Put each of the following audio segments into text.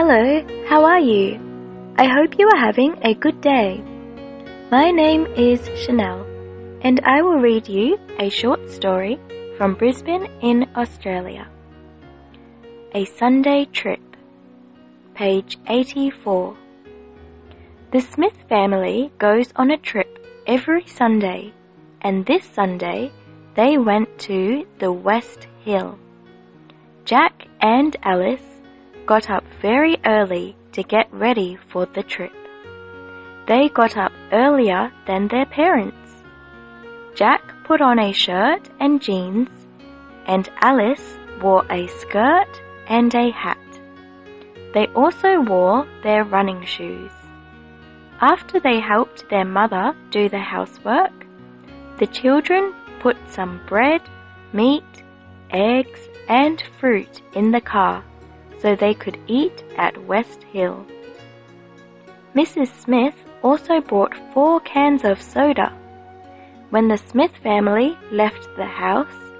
Hello, how are you? I hope you are having a good day. My name is Chanel, and I will read you a short story from Brisbane in Australia. A Sunday Trip, page 84. The Smith family goes on a trip every Sunday, and this Sunday they went to the West Hill. Jack and Alice got up very early to get ready for the trip. They got up earlier than their parents. Jack put on a shirt and jeans, and Alice wore a skirt and a hat. They also wore their running shoes. After they helped their mother do the housework, the children put some bread, meat, eggs, and fruit in the car so they could eat at West Hill. Mrs. Smith also bought four cans of soda. When the Smith family left the house,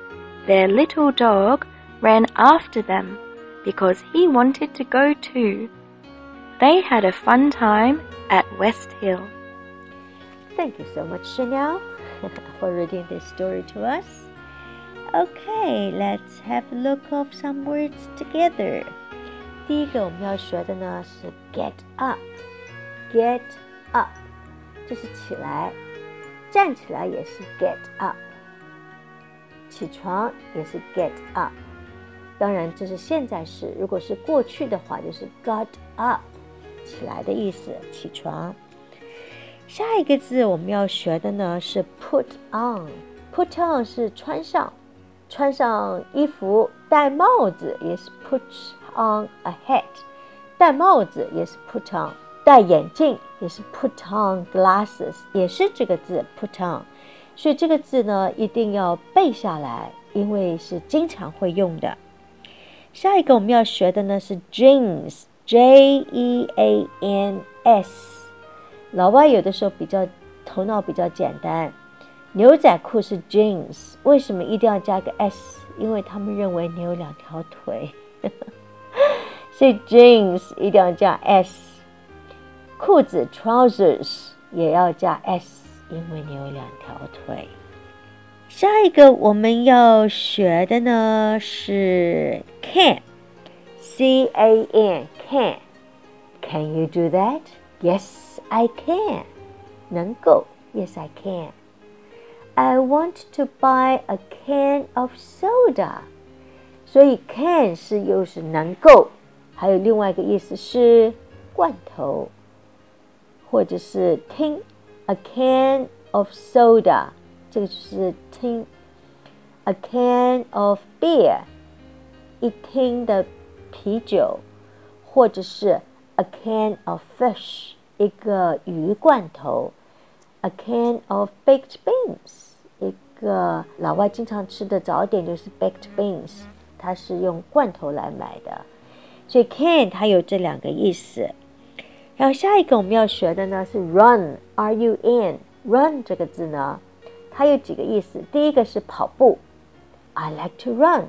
their little dog ran after them because he wanted to go too. They had a fun time at West Hill. Thank you so much, Chanel, for reading this story to us. Okay, let's have a look of some words together. 第一个我们要学的呢是 get up，get up，就是起来，站起来也是 get up，起床也是 get up。当然这是现在时，如果是过去的话，就是 got up。起来的意思，起床。下一个字我们要学的呢是 put on，put on 是穿上，穿上衣服，戴帽子也是 put on a hat，戴帽子也是 put on，戴眼镜也是 put on glasses，也是这个字 put on。所以这个字呢一定要背下来，因为是经常会用的。下一个我们要学的呢是 jeans。J E A N S，老外有的时候比较头脑比较简单，牛仔裤是 jeans，为什么一定要加个 s？因为他们认为你有两条腿，所以 jeans 一定要加 s。裤子 trousers 也要加 s，因为你有两条腿。下一个我们要学的呢是 can，C A N。can. Can you do that? Yes, I can. 能够 Yes, I can. I want to buy a can of soda. 所以 can 是又是能够， 还有另外一个意思是罐头，或者是听 a can of soda，这个就是听 a can of beer，一听的啤酒。或者是 a can of fish 一个鱼罐头，a can of baked beans 一个老外经常吃的早点就是 baked beans，它是用罐头来买的，所以 can 它有这两个意思。然后下一个我们要学的呢是 run，r u n，run 这个字呢，它有几个意思。第一个是跑步，I like to run。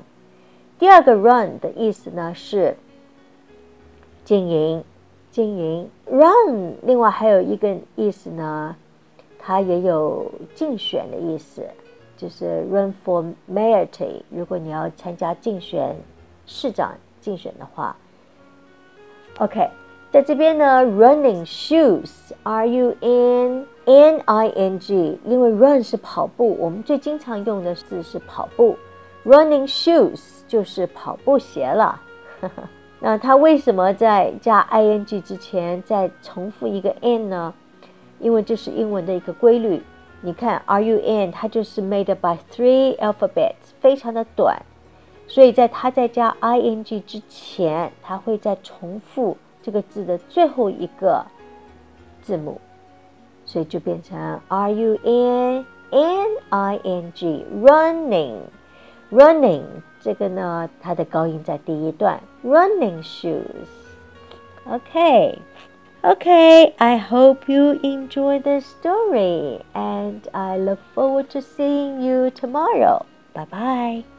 第二个 run 的意思呢是。经营，经营，run。另外还有一个意思呢，它也有竞选的意思，就是 run for mayor。如果你要参加竞选市长竞选的话，OK，在这边呢，running shoes，R U N N I N G，因为 run 是跑步，我们最经常用的字是跑步，running shoes 就是跑步鞋了。那它为什么在加 ing 之前再重复一个 n 呢？因为这是英文的一个规律。你看 ruin 它就是 made by three alphabets，非常的短，所以在它在加 ing 之前，它会再重复这个字的最后一个字母，所以就变成 run n i n g running running。这个呢，它的高音在第一段，running shoes。Okay. Okay, I hope you enjoy the story and I look forward to seeing you tomorrow. Bye bye.